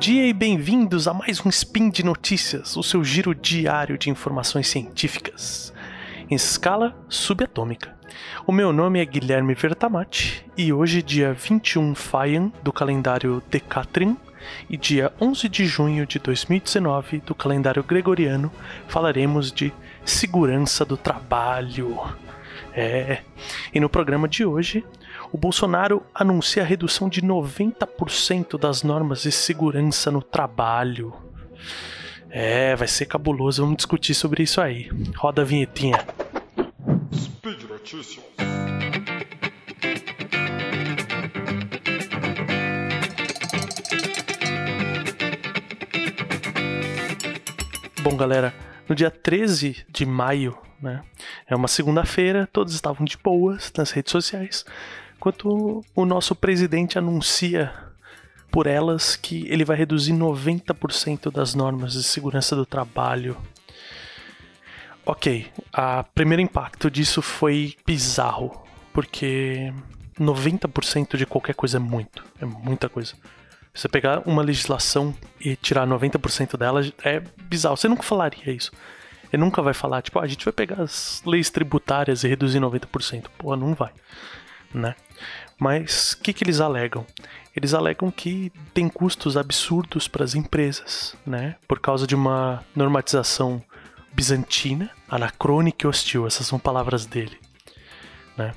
dia e bem-vindos a mais um Spin de Notícias, o seu giro diário de informações científicas, em escala subatômica. O meu nome é Guilherme Vertamati e hoje, dia 21 Faian do calendário Decatrin e dia 11 de junho de 2019 do calendário gregoriano, falaremos de segurança do trabalho. É. E no programa de hoje, o Bolsonaro anuncia a redução de 90% das normas de segurança no trabalho. É, vai ser cabuloso, vamos discutir sobre isso aí. Roda a vinhetinha. Speed Notícias. Bom, galera, no dia 13 de maio, né? É uma segunda-feira, todos estavam de boas nas redes sociais, enquanto o nosso presidente anuncia por elas que ele vai reduzir 90% das normas de segurança do trabalho. Ok, o primeiro impacto disso foi bizarro, porque 90% de qualquer coisa é muito, é muita coisa. Você pegar uma legislação e tirar 90% dela é bizarro. Você nunca falaria isso. Ele nunca vai falar, tipo, ah, a gente vai pegar as leis tributárias e reduzir 90%. Pô, não vai, né? Mas o que, que eles alegam? Eles alegam que tem custos absurdos para as empresas, né? Por causa de uma normatização bizantina, anacrônica e hostil. Essas são palavras dele, né?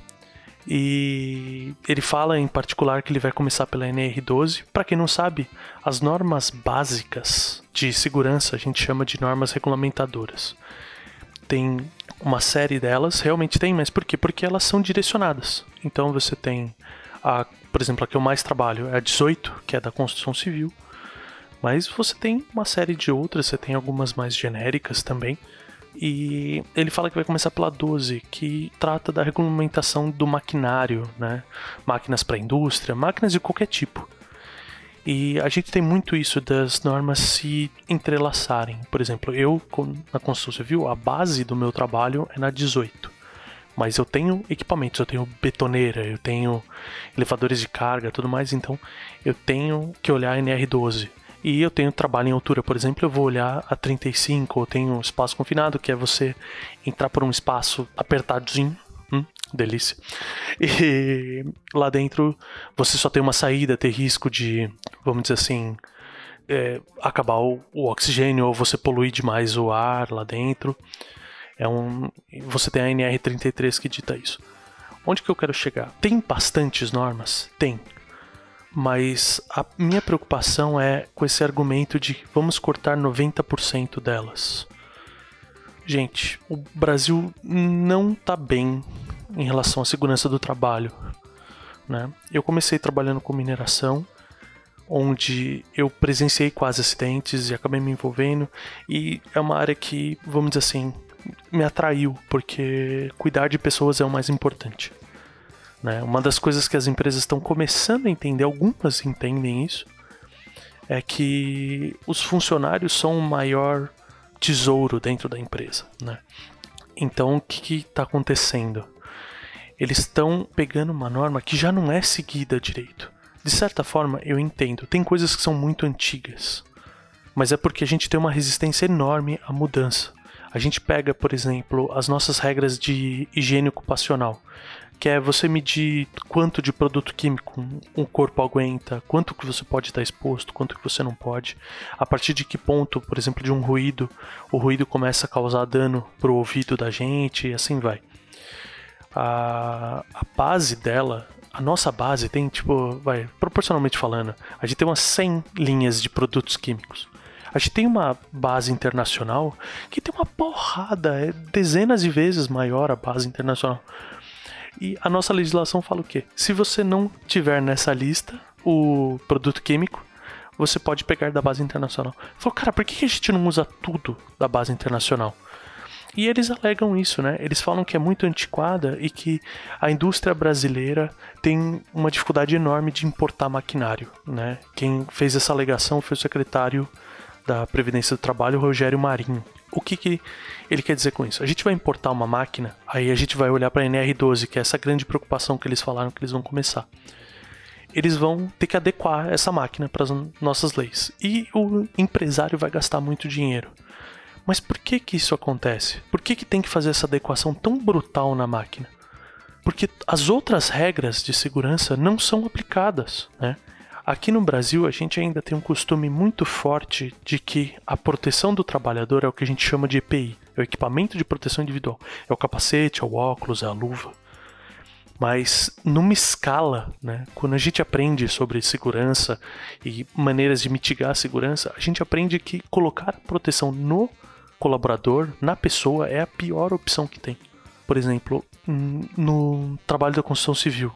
E ele fala em particular que ele vai começar pela NR12. Para quem não sabe, as normas básicas de segurança a gente chama de normas regulamentadoras. Tem uma série delas, realmente tem, mas por quê? Porque elas são direcionadas. Então você tem a, por exemplo, a que eu mais trabalho é a 18, que é da construção civil. Mas você tem uma série de outras, você tem algumas mais genéricas também. E ele fala que vai começar pela 12, que trata da regulamentação do maquinário, né? Máquinas para indústria, máquinas de qualquer tipo. E a gente tem muito isso das normas se entrelaçarem. Por exemplo, eu na construção civil, a base do meu trabalho é na 18. Mas eu tenho equipamentos, eu tenho betoneira, eu tenho elevadores de carga, tudo mais, então eu tenho que olhar a NR12 e eu tenho trabalho em altura, por exemplo, eu vou olhar a 35, ou tenho espaço confinado, que é você entrar por um espaço apertadinho. Delícia. E lá dentro você só tem uma saída, ter risco de, vamos dizer assim, é, acabar o, o oxigênio ou você poluir demais o ar lá dentro. É um, você tem a NR33 que dita isso. Onde que eu quero chegar? Tem bastantes normas? Tem mas a minha preocupação é com esse argumento de vamos cortar 90% delas. Gente, o Brasil não está bem em relação à segurança do trabalho. Né? Eu comecei trabalhando com mineração, onde eu presenciei quase acidentes e acabei me envolvendo, e é uma área que, vamos dizer assim, me atraiu, porque cuidar de pessoas é o mais importante. Né? Uma das coisas que as empresas estão começando a entender, algumas entendem isso, é que os funcionários são o maior tesouro dentro da empresa. Né? Então, o que está acontecendo? Eles estão pegando uma norma que já não é seguida direito. De certa forma, eu entendo, tem coisas que são muito antigas, mas é porque a gente tem uma resistência enorme à mudança. A gente pega, por exemplo, as nossas regras de higiene ocupacional que é você medir quanto de produto químico um corpo aguenta, quanto que você pode estar exposto, quanto que você não pode, a partir de que ponto, por exemplo, de um ruído, o ruído começa a causar dano para o ouvido da gente e assim vai. A, a base dela, a nossa base tem tipo, vai, proporcionalmente falando, a gente tem umas 100 linhas de produtos químicos. A gente tem uma base internacional que tem uma porrada, é dezenas de vezes maior a base internacional. E a nossa legislação fala o quê? Se você não tiver nessa lista o produto químico, você pode pegar da base internacional. Falou, cara, por que a gente não usa tudo da base internacional? E eles alegam isso, né? Eles falam que é muito antiquada e que a indústria brasileira tem uma dificuldade enorme de importar maquinário, né? Quem fez essa alegação foi o secretário da Previdência do Trabalho, Rogério Marinho. O que, que ele quer dizer com isso? A gente vai importar uma máquina, aí a gente vai olhar para a NR12, que é essa grande preocupação que eles falaram que eles vão começar. eles vão ter que adequar essa máquina para as nossas leis. E o empresário vai gastar muito dinheiro. Mas por que que isso acontece? Por que que tem que fazer essa adequação tão brutal na máquina? Porque as outras regras de segurança não são aplicadas, né? Aqui no Brasil, a gente ainda tem um costume muito forte de que a proteção do trabalhador é o que a gente chama de EPI, é o equipamento de proteção individual. É o capacete, é o óculos, é a luva. Mas numa escala, né, quando a gente aprende sobre segurança e maneiras de mitigar a segurança, a gente aprende que colocar proteção no colaborador, na pessoa, é a pior opção que tem. Por exemplo, no trabalho da construção civil,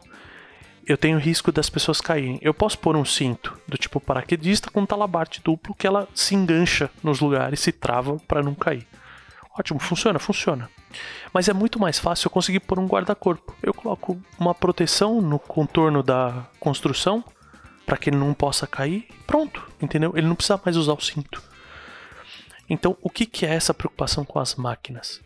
eu tenho risco das pessoas caírem. Eu posso pôr um cinto do tipo paraquedista com talabarte duplo que ela se engancha nos lugares, se trava para não cair. Ótimo, funciona, funciona. Mas é muito mais fácil eu conseguir pôr um guarda-corpo. Eu coloco uma proteção no contorno da construção para que ele não possa cair. Pronto, entendeu? Ele não precisa mais usar o cinto. Então, o que, é essa preocupação com as máquinas?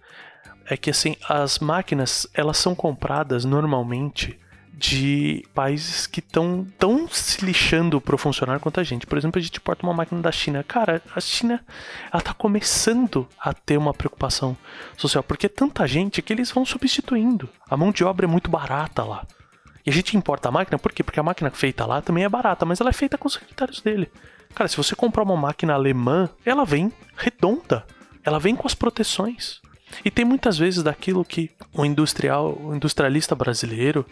É que assim, as máquinas elas são compradas normalmente de países que estão tão se lixando pro funcionário quanto a gente. Por exemplo, a gente importa uma máquina da China. Cara, a China ela tá começando a ter uma preocupação social, porque é tanta gente que eles vão substituindo. A mão de obra é muito barata lá. E a gente importa a máquina, por quê? Porque a máquina feita lá também é barata, mas ela é feita com os secretários dele. Cara, se você comprar uma máquina alemã, ela vem redonda. Ela vem com as proteções. E tem muitas vezes daquilo que o industrial, o industrialista brasileiro,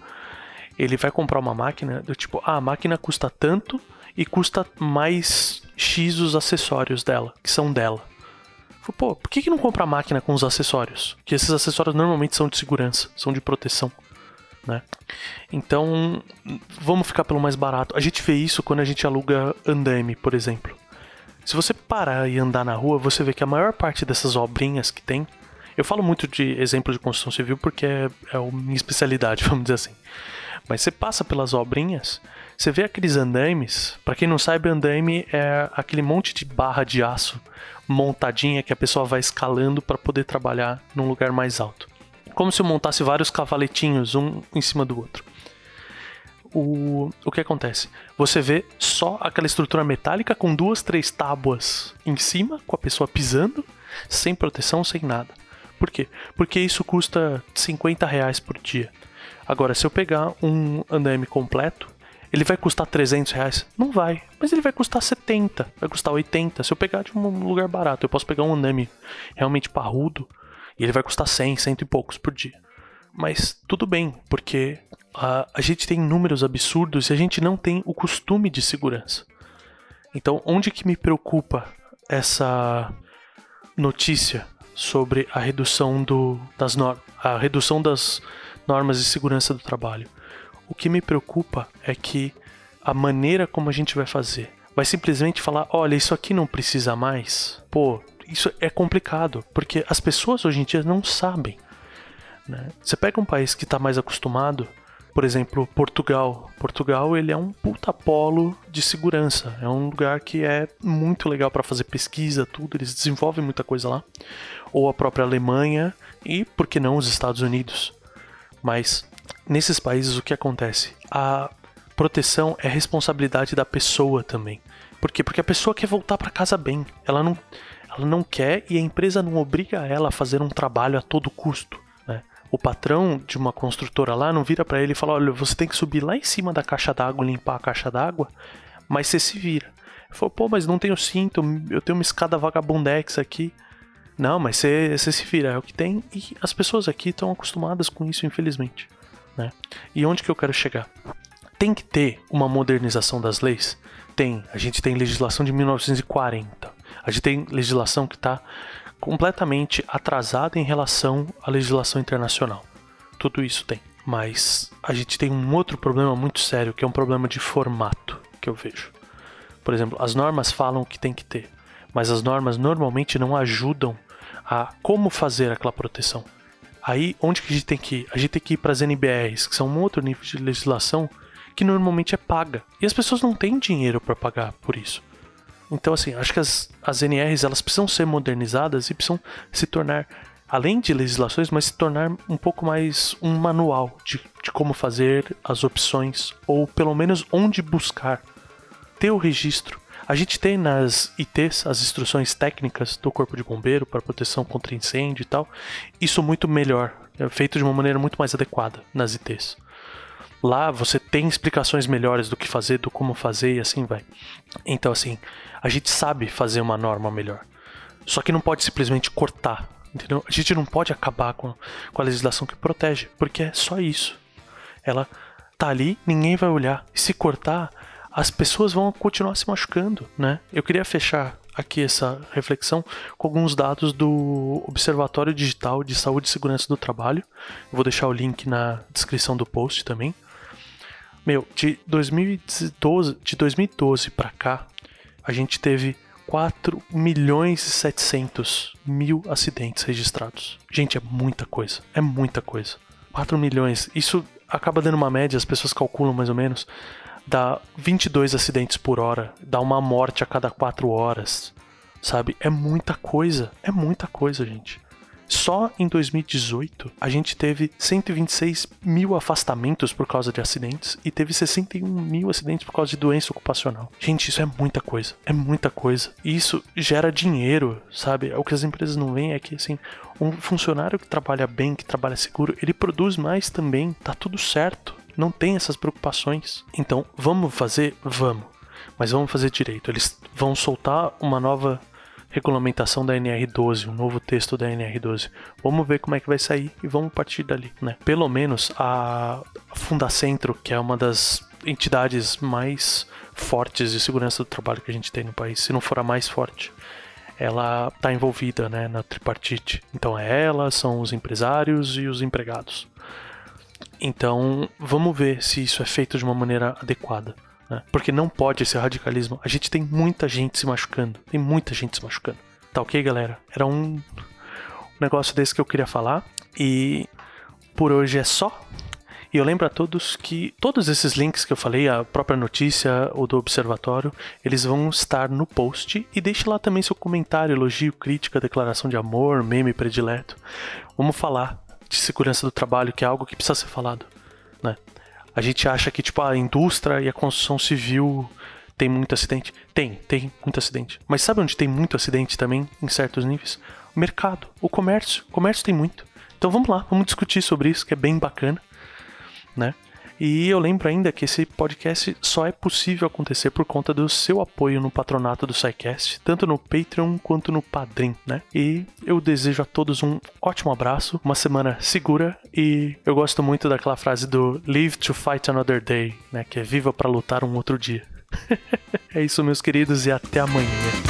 ele vai comprar uma máquina do tipo, ah, a máquina custa tanto e custa mais X os acessórios dela, que são dela. Pô, por que, que não compra a máquina com os acessórios? Que esses acessórios normalmente são de segurança, são de proteção. Né? Então, vamos ficar pelo mais barato. A gente vê isso quando a gente aluga andaime, por exemplo. Se você parar e andar na rua, você vê que a maior parte dessas obrinhas que tem. Eu falo muito de exemplo de construção civil porque é, é a minha especialidade, vamos dizer assim. Mas você passa pelas obrinhas, você vê aqueles andaimes. Para quem não sabe, andaime é aquele monte de barra de aço montadinha que a pessoa vai escalando para poder trabalhar num lugar mais alto. Como se eu montasse vários cavaletinhos um em cima do outro. O, o que acontece? Você vê só aquela estrutura metálica com duas, três tábuas em cima, com a pessoa pisando, sem proteção, sem nada. Por quê? Porque isso custa 50 reais por dia. Agora, se eu pegar um andaime completo, ele vai custar 300 reais? Não vai, mas ele vai custar 70, vai custar 80. Se eu pegar de um lugar barato, eu posso pegar um andaime realmente parrudo e ele vai custar 100, cento e poucos por dia. Mas tudo bem, porque a, a gente tem números absurdos e a gente não tem o costume de segurança. Então, onde que me preocupa essa notícia sobre a redução do, das normas, a redução das normas de segurança do trabalho. O que me preocupa é que a maneira como a gente vai fazer vai simplesmente falar: olha, isso aqui não precisa mais. Pô, isso é complicado, porque as pessoas hoje em dia não sabem. Né? Você pega um país que está mais acostumado, por exemplo, Portugal. Portugal ele é um puta polo de segurança. É um lugar que é muito legal para fazer pesquisa, tudo. Eles desenvolvem muita coisa lá. Ou a própria Alemanha e, por que não, os Estados Unidos. Mas nesses países o que acontece? A proteção é responsabilidade da pessoa também. Por quê? Porque a pessoa quer voltar para casa bem. Ela não, ela não quer e a empresa não obriga ela a fazer um trabalho a todo custo. Né? O patrão de uma construtora lá não vira para ele e fala: olha, você tem que subir lá em cima da caixa d'água, limpar a caixa d'água, mas você se vira. Ele falou: pô, mas não tenho cinto, eu tenho uma escada vagabundex aqui. Não, mas você se vira, é o que tem. E as pessoas aqui estão acostumadas com isso, infelizmente. Né? E onde que eu quero chegar? Tem que ter uma modernização das leis? Tem. A gente tem legislação de 1940. A gente tem legislação que está completamente atrasada em relação à legislação internacional. Tudo isso tem. Mas a gente tem um outro problema muito sério, que é um problema de formato que eu vejo. Por exemplo, as normas falam que tem que ter, mas as normas normalmente não ajudam a como fazer aquela proteção. Aí, onde que a gente tem que ir? A gente tem que ir para as NBRs, que são um outro nível de legislação que normalmente é paga. E as pessoas não têm dinheiro para pagar por isso. Então, assim, acho que as, as NRs elas precisam ser modernizadas e precisam se tornar além de legislações, mas se tornar um pouco mais um manual de, de como fazer as opções, ou pelo menos onde buscar. Ter o registro. A gente tem nas ITs as instruções técnicas do Corpo de Bombeiro para proteção contra incêndio e tal. Isso muito melhor, é feito de uma maneira muito mais adequada nas ITs. Lá você tem explicações melhores do que fazer, do como fazer e assim vai. Então, assim, a gente sabe fazer uma norma melhor. Só que não pode simplesmente cortar, entendeu? A gente não pode acabar com, com a legislação que protege, porque é só isso. Ela tá ali, ninguém vai olhar. E se cortar, as pessoas vão continuar se machucando, né? Eu queria fechar aqui essa reflexão com alguns dados do Observatório Digital de Saúde e Segurança do Trabalho. Eu vou deixar o link na descrição do post também. Meu, de 2012, de 2012 para cá, a gente teve 4 milhões e 700 mil acidentes registrados. Gente, é muita coisa. É muita coisa. 4 milhões. Isso acaba dando uma média, as pessoas calculam mais ou menos. Dá 22 acidentes por hora. Dá uma morte a cada 4 horas. Sabe? É muita coisa. É muita coisa, gente. Só em 2018 a gente teve 126 mil afastamentos por causa de acidentes e teve 61 mil acidentes por causa de doença ocupacional. Gente, isso é muita coisa. É muita coisa. E isso gera dinheiro, sabe? O que as empresas não veem é que assim, um funcionário que trabalha bem, que trabalha seguro, ele produz mais também. Tá tudo certo. Não tem essas preocupações. Então, vamos fazer? Vamos. Mas vamos fazer direito. Eles vão soltar uma nova regulamentação da NR12, um novo texto da NR12. Vamos ver como é que vai sair e vamos partir dali, né? Pelo menos a Fundacentro, que é uma das entidades mais fortes de segurança do trabalho que a gente tem no país, se não for a mais forte, ela está envolvida né, na tripartite. Então é ela, são os empresários e os empregados. Então vamos ver se isso é feito de uma maneira adequada. Né? Porque não pode esse radicalismo. A gente tem muita gente se machucando. Tem muita gente se machucando. Tá ok, galera? Era um negócio desse que eu queria falar. E por hoje é só. E eu lembro a todos que todos esses links que eu falei, a própria notícia ou do observatório, eles vão estar no post. E deixe lá também seu comentário, elogio, crítica, declaração de amor, meme predileto. Vamos falar de segurança do trabalho, que é algo que precisa ser falado. A gente acha que tipo a indústria e a construção civil tem muito acidente. Tem, tem muito acidente. Mas sabe onde tem muito acidente também, em certos níveis? O mercado, o comércio. O comércio tem muito. Então vamos lá, vamos discutir sobre isso, que é bem bacana, né? E eu lembro ainda que esse podcast só é possível acontecer por conta do seu apoio no patronato do SciCast, tanto no Patreon quanto no Padrim, né? E eu desejo a todos um ótimo abraço, uma semana segura e eu gosto muito daquela frase do Live to Fight Another Day, né? Que é viva para lutar um outro dia. é isso, meus queridos, e até amanhã.